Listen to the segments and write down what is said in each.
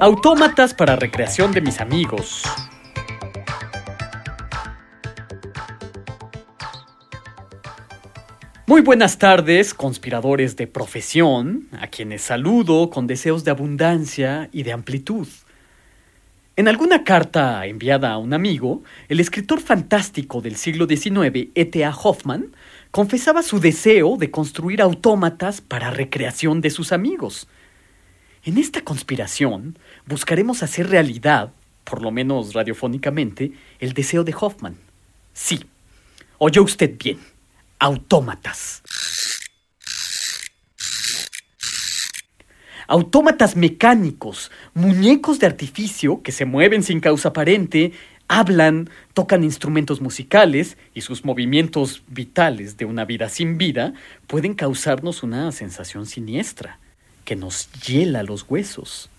Autómatas para recreación de mis amigos. Muy buenas tardes, conspiradores de profesión, a quienes saludo con deseos de abundancia y de amplitud. En alguna carta enviada a un amigo, el escritor fantástico del siglo XIX, E.T.A. Hoffman, confesaba su deseo de construir autómatas para recreación de sus amigos. En esta conspiración buscaremos hacer realidad, por lo menos radiofónicamente, el deseo de Hoffman. Sí, oyó usted bien, autómatas. Autómatas mecánicos, muñecos de artificio que se mueven sin causa aparente, hablan, tocan instrumentos musicales y sus movimientos vitales de una vida sin vida pueden causarnos una sensación siniestra que nos hiela los huesos.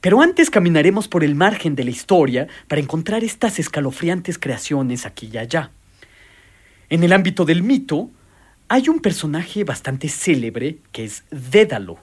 Pero antes caminaremos por el margen de la historia para encontrar estas escalofriantes creaciones aquí y allá. En el ámbito del mito, hay un personaje bastante célebre que es Dédalo.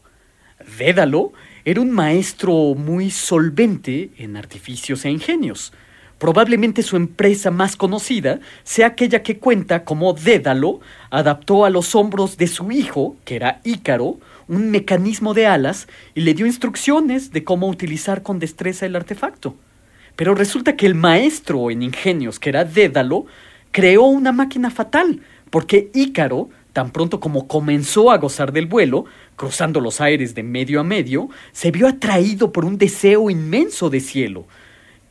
Dédalo era un maestro muy solvente en artificios e ingenios. Probablemente su empresa más conocida sea aquella que cuenta cómo Dédalo adaptó a los hombros de su hijo, que era Ícaro, un mecanismo de alas y le dio instrucciones de cómo utilizar con destreza el artefacto. Pero resulta que el maestro en ingenios, que era Dédalo, creó una máquina fatal, porque Ícaro, tan pronto como comenzó a gozar del vuelo, cruzando los aires de medio a medio, se vio atraído por un deseo inmenso de cielo.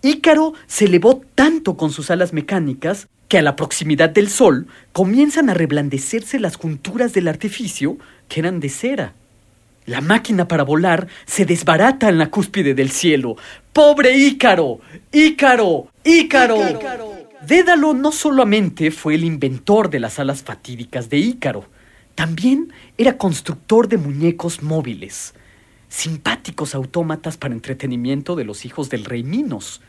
Ícaro se elevó tanto con sus alas mecánicas que a la proximidad del sol comienzan a reblandecerse las junturas del artificio que eran de cera. La máquina para volar se desbarata en la cúspide del cielo. ¡Pobre Ícaro! ¡Ícaro! ¡Ícaro! Dédalo no solamente fue el inventor de las alas fatídicas de Ícaro, también era constructor de muñecos móviles, simpáticos autómatas para entretenimiento de los hijos del rey Minos.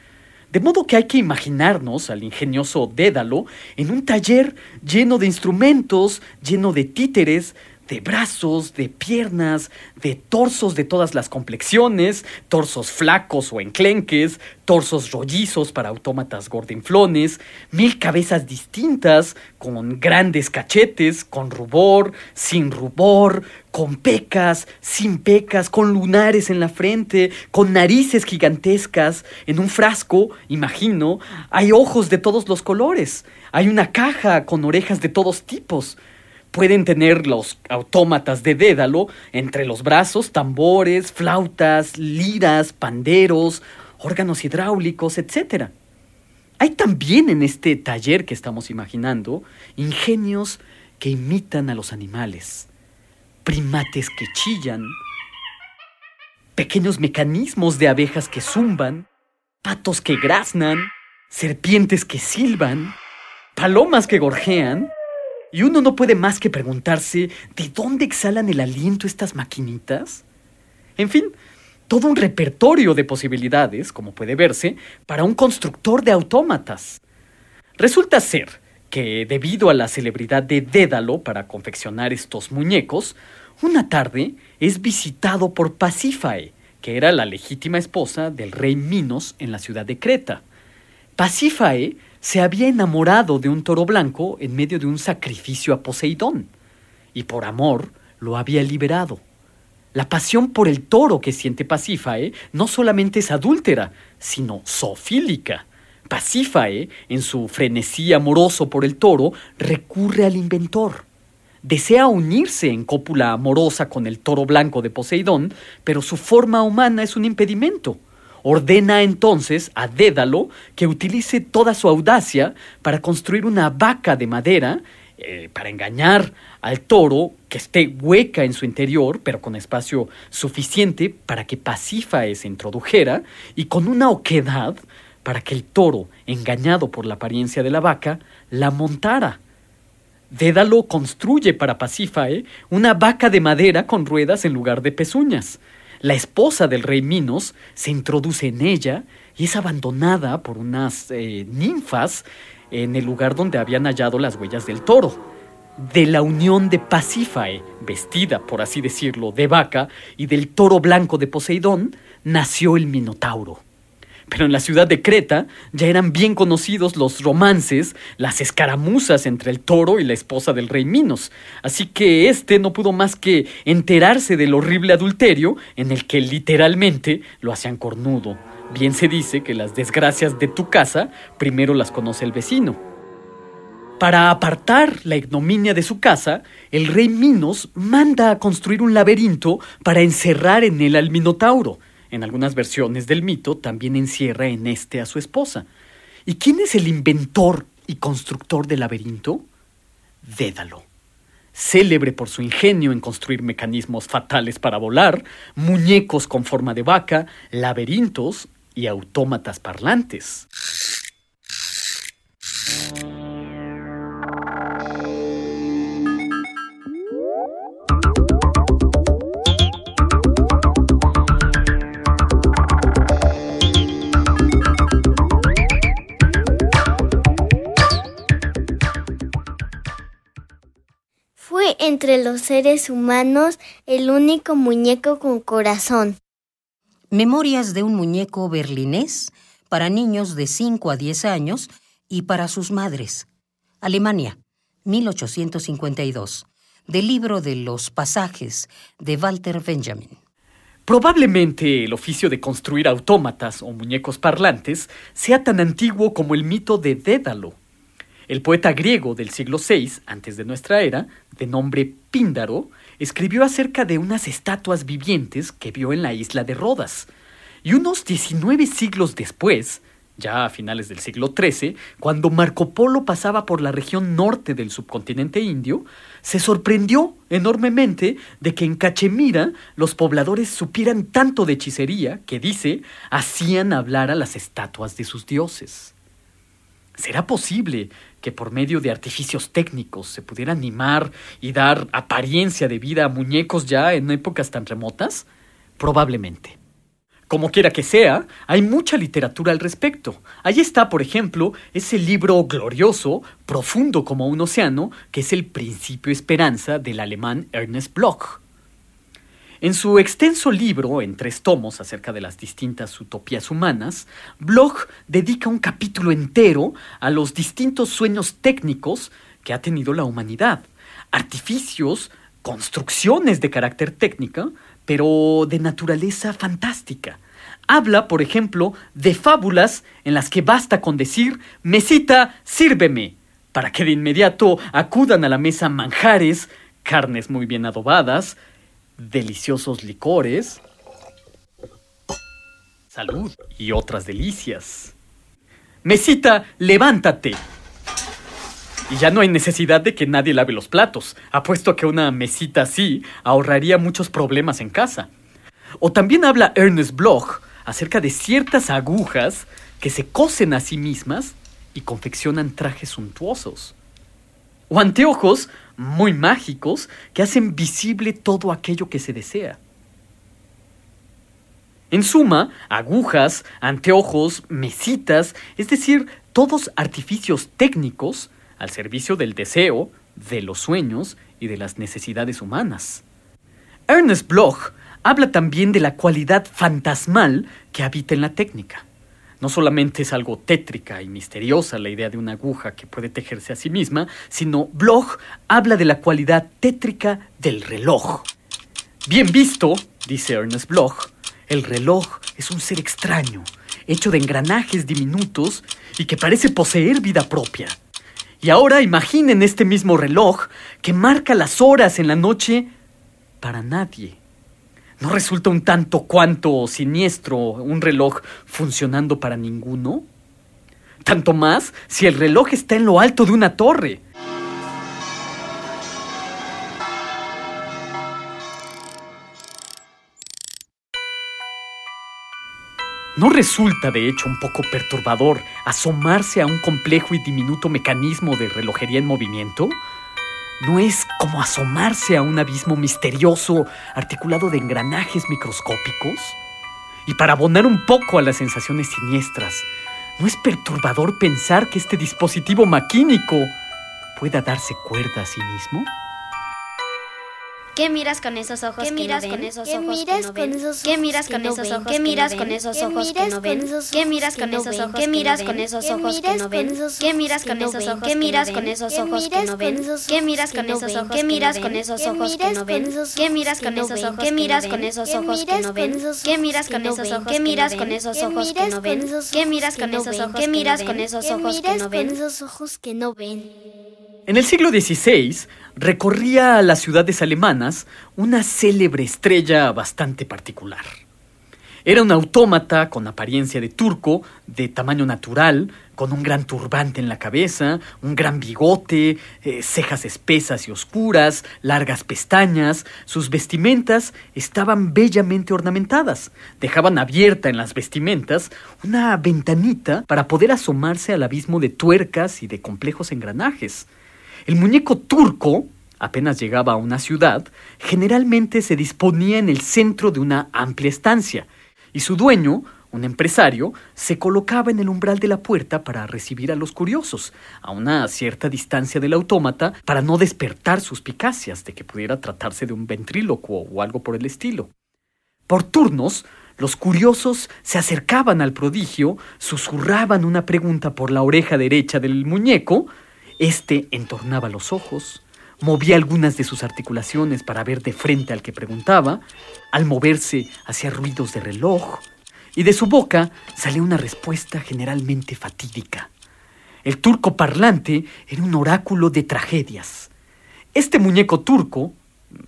De modo que hay que imaginarnos al ingenioso Dédalo en un taller lleno de instrumentos, lleno de títeres, de brazos, de piernas, de torsos de todas las complexiones, torsos flacos o enclenques, torsos rollizos para autómatas gordinflones, mil cabezas distintas, con grandes cachetes, con rubor, sin rubor, con pecas, sin pecas, con lunares en la frente, con narices gigantescas. En un frasco, imagino, hay ojos de todos los colores. Hay una caja con orejas de todos tipos. Pueden tener los autómatas de Dédalo entre los brazos tambores, flautas, liras, panderos, órganos hidráulicos, etc. Hay también en este taller que estamos imaginando ingenios que imitan a los animales, primates que chillan, pequeños mecanismos de abejas que zumban, patos que graznan, serpientes que silban, palomas que gorjean, y uno no puede más que preguntarse, ¿de dónde exhalan el aliento estas maquinitas? En fin, todo un repertorio de posibilidades, como puede verse, para un constructor de autómatas. Resulta ser que, debido a la celebridad de Dédalo para confeccionar estos muñecos, una tarde es visitado por Pasífae, que era la legítima esposa del rey Minos en la ciudad de Creta. Pasífae se había enamorado de un toro blanco en medio de un sacrificio a Poseidón, y por amor lo había liberado. La pasión por el toro que siente Pasífae no solamente es adúltera, sino zoofílica. Pasífae, en su frenesí amoroso por el toro, recurre al inventor. Desea unirse en cópula amorosa con el toro blanco de Poseidón, pero su forma humana es un impedimento. Ordena entonces a Dédalo que utilice toda su audacia para construir una vaca de madera eh, para engañar al toro que esté hueca en su interior, pero con espacio suficiente para que Pasífae se introdujera, y con una oquedad para que el toro, engañado por la apariencia de la vaca, la montara. Dédalo construye para Pasífae una vaca de madera con ruedas en lugar de pezuñas. La esposa del rey Minos se introduce en ella y es abandonada por unas eh, ninfas en el lugar donde habían hallado las huellas del toro. De la unión de Pasífae, vestida, por así decirlo, de vaca, y del toro blanco de Poseidón, nació el Minotauro. Pero en la ciudad de Creta ya eran bien conocidos los romances, las escaramuzas entre el toro y la esposa del rey Minos, así que éste no pudo más que enterarse del horrible adulterio en el que literalmente lo hacían cornudo. Bien se dice que las desgracias de tu casa primero las conoce el vecino. Para apartar la ignominia de su casa, el rey Minos manda a construir un laberinto para encerrar en él al Minotauro, en algunas versiones del mito también encierra en este a su esposa. ¿Y quién es el inventor y constructor del laberinto? Dédalo. Célebre por su ingenio en construir mecanismos fatales para volar, muñecos con forma de vaca, laberintos y autómatas parlantes. Entre los seres humanos el único muñeco con corazón. Memorias de un muñeco berlinés para niños de 5 a 10 años y para sus madres. Alemania, 1852. Del libro de los pasajes de Walter Benjamin. Probablemente el oficio de construir autómatas o muñecos parlantes sea tan antiguo como el mito de Dédalo, el poeta griego del siglo VI, antes de nuestra era, de nombre Píndaro, escribió acerca de unas estatuas vivientes que vio en la isla de Rodas. Y unos 19 siglos después, ya a finales del siglo XIII, cuando Marco Polo pasaba por la región norte del subcontinente indio, se sorprendió enormemente de que en Cachemira los pobladores supieran tanto de hechicería que, dice, hacían hablar a las estatuas de sus dioses. ¿Será posible que por medio de artificios técnicos se pudiera animar y dar apariencia de vida a muñecos ya en épocas tan remotas? Probablemente. Como quiera que sea, hay mucha literatura al respecto. Ahí está, por ejemplo, ese libro glorioso, profundo como un océano, que es el Principio Esperanza del alemán Ernest Bloch. En su extenso libro, en tres tomos acerca de las distintas utopías humanas, Bloch dedica un capítulo entero a los distintos sueños técnicos que ha tenido la humanidad, artificios, construcciones de carácter técnica, pero de naturaleza fantástica. Habla, por ejemplo, de fábulas en las que basta con decir, mesita, sírveme, para que de inmediato acudan a la mesa manjares, carnes muy bien adobadas, deliciosos licores, salud y otras delicias. Mesita, levántate. Y ya no hay necesidad de que nadie lave los platos. Apuesto que una mesita así ahorraría muchos problemas en casa. O también habla Ernest Bloch acerca de ciertas agujas que se cosen a sí mismas y confeccionan trajes suntuosos. O anteojos muy mágicos que hacen visible todo aquello que se desea. En suma, agujas, anteojos, mesitas, es decir, todos artificios técnicos al servicio del deseo, de los sueños y de las necesidades humanas. Ernest Bloch habla también de la cualidad fantasmal que habita en la técnica. No solamente es algo tétrica y misteriosa la idea de una aguja que puede tejerse a sí misma, sino Bloch habla de la cualidad tétrica del reloj. Bien visto, dice Ernest Bloch, el reloj es un ser extraño, hecho de engranajes diminutos y que parece poseer vida propia. Y ahora imaginen este mismo reloj que marca las horas en la noche para nadie. ¿No resulta un tanto cuanto siniestro un reloj funcionando para ninguno? Tanto más si el reloj está en lo alto de una torre. ¿No resulta de hecho un poco perturbador asomarse a un complejo y diminuto mecanismo de relojería en movimiento? ¿No es como asomarse a un abismo misterioso articulado de engranajes microscópicos? Y para abonar un poco a las sensaciones siniestras, ¿no es perturbador pensar que este dispositivo maquínico pueda darse cuerda a sí mismo? ¿Qué miras con esos ojos ¿Qué que miras no con ven? esos ¿Qué ojos miras que no con ven? esos ¿Qué miras que con no esos ven? ojos ¿Qué que miras no con esos ¿Qué ojos que miras no con ven? esos ¿Qué ojos miras que con no esos ojos ¿Qué que no miras con esos ¿Qué ojos que no con ven? esos ¿Qué ojos miras que con no esos ojos ¿Qué que no miras con esos ¿Qué ojos que no con ven? esos ¿Qué ojos miras que con no esos ojos ¿Qué que miras no con esos ¿Qué ojos que miras no con ven? esos ¿Qué ojos miras que con no esos ojos ¿Qué que no miras con esos ¿Qué ojos que miras no con ven? esos ¿Qué ojos miras que con no esos ojos ¿Qué que no miras con esos ¿Qué ojos que miras no con ven? esos ¿Qué ojos miras que con no esos ojos ¿Qué que no miras con esos ¿Qué ojos que no con esos ojos que no ven? En el siglo XVI recorría las ciudades alemanas una célebre estrella bastante particular. Era un autómata con apariencia de turco, de tamaño natural, con un gran turbante en la cabeza, un gran bigote, eh, cejas espesas y oscuras, largas pestañas. Sus vestimentas estaban bellamente ornamentadas. Dejaban abierta en las vestimentas una ventanita para poder asomarse al abismo de tuercas y de complejos engranajes. El muñeco turco, apenas llegaba a una ciudad, generalmente se disponía en el centro de una amplia estancia, y su dueño, un empresario, se colocaba en el umbral de la puerta para recibir a los curiosos, a una cierta distancia del autómata, para no despertar suspicacias de que pudiera tratarse de un ventrílocuo o algo por el estilo. Por turnos, los curiosos se acercaban al prodigio, susurraban una pregunta por la oreja derecha del muñeco, este entornaba los ojos, movía algunas de sus articulaciones para ver de frente al que preguntaba, al moverse hacía ruidos de reloj, y de su boca salía una respuesta generalmente fatídica. El turco parlante era un oráculo de tragedias. Este muñeco turco,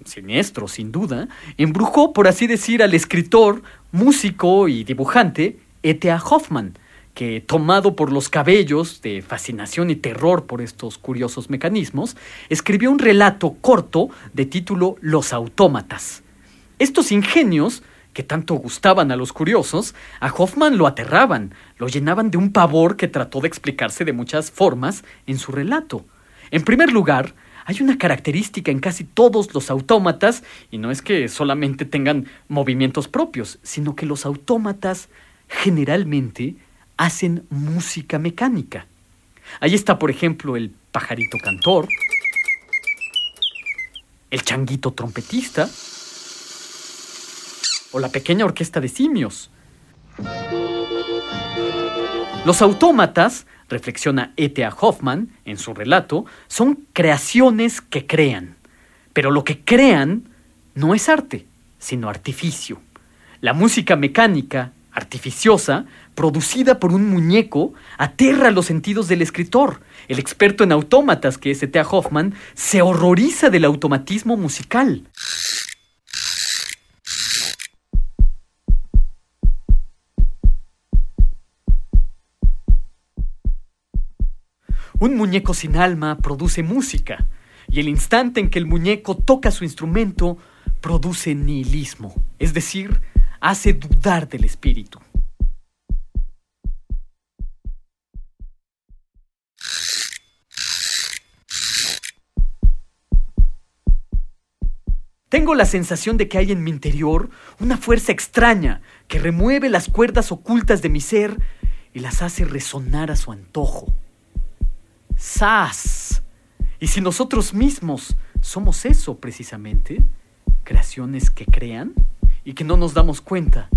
siniestro sin duda, embrujó, por así decir, al escritor, músico y dibujante E.T.A. Hoffman, que, tomado por los cabellos de fascinación y terror por estos curiosos mecanismos, escribió un relato corto de título Los autómatas. Estos ingenios, que tanto gustaban a los curiosos, a Hoffman lo aterraban, lo llenaban de un pavor que trató de explicarse de muchas formas en su relato. En primer lugar, hay una característica en casi todos los autómatas, y no es que solamente tengan movimientos propios, sino que los autómatas generalmente hacen música mecánica. Ahí está, por ejemplo, el pajarito cantor, el changuito trompetista o la pequeña orquesta de simios. Los autómatas, reflexiona E.T.A. Hoffman en su relato, son creaciones que crean. Pero lo que crean no es arte, sino artificio. La música mecánica, artificiosa, producida por un muñeco, aterra los sentidos del escritor. El experto en autómatas, que es E.T.A. Hoffman, se horroriza del automatismo musical. Un muñeco sin alma produce música, y el instante en que el muñeco toca su instrumento, produce nihilismo, es decir, hace dudar del espíritu. Tengo la sensación de que hay en mi interior una fuerza extraña que remueve las cuerdas ocultas de mi ser y las hace resonar a su antojo. ¡Sas! Y si nosotros mismos somos eso precisamente, creaciones que crean y que no nos damos cuenta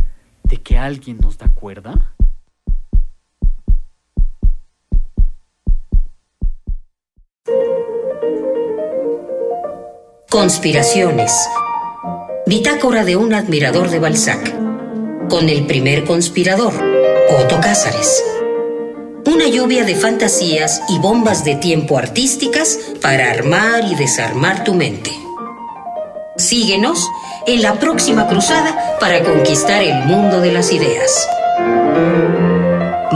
de que alguien nos da cuerda. Conspiraciones. Bitácora de un admirador de Balzac. Con el primer conspirador, Otto Cázares. Una lluvia de fantasías y bombas de tiempo artísticas para armar y desarmar tu mente. Síguenos en la próxima cruzada para conquistar el mundo de las ideas.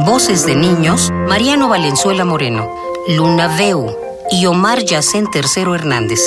Voces de niños, Mariano Valenzuela Moreno, Luna Veu y Omar Yacén Tercero Hernández.